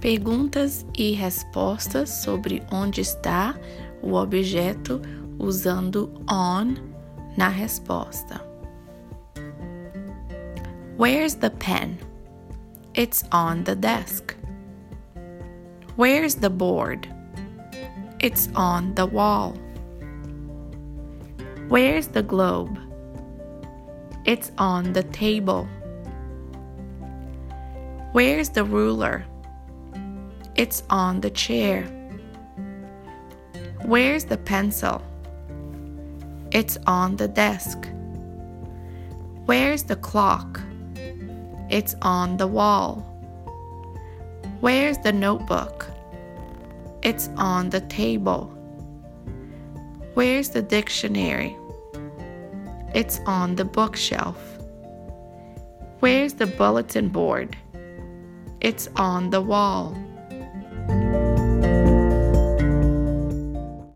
Perguntas e respostas sobre onde está o objeto usando on na resposta. Where's the pen? It's on the desk. Where's the board? It's on the wall. Where's the globe? It's on the table. Where's the ruler? It's on the chair. Where's the pencil? It's on the desk. Where's the clock? It's on the wall. Where's the notebook? It's on the table. Where's the dictionary? It's on the bookshelf. Where's the bulletin board? It's on the wall.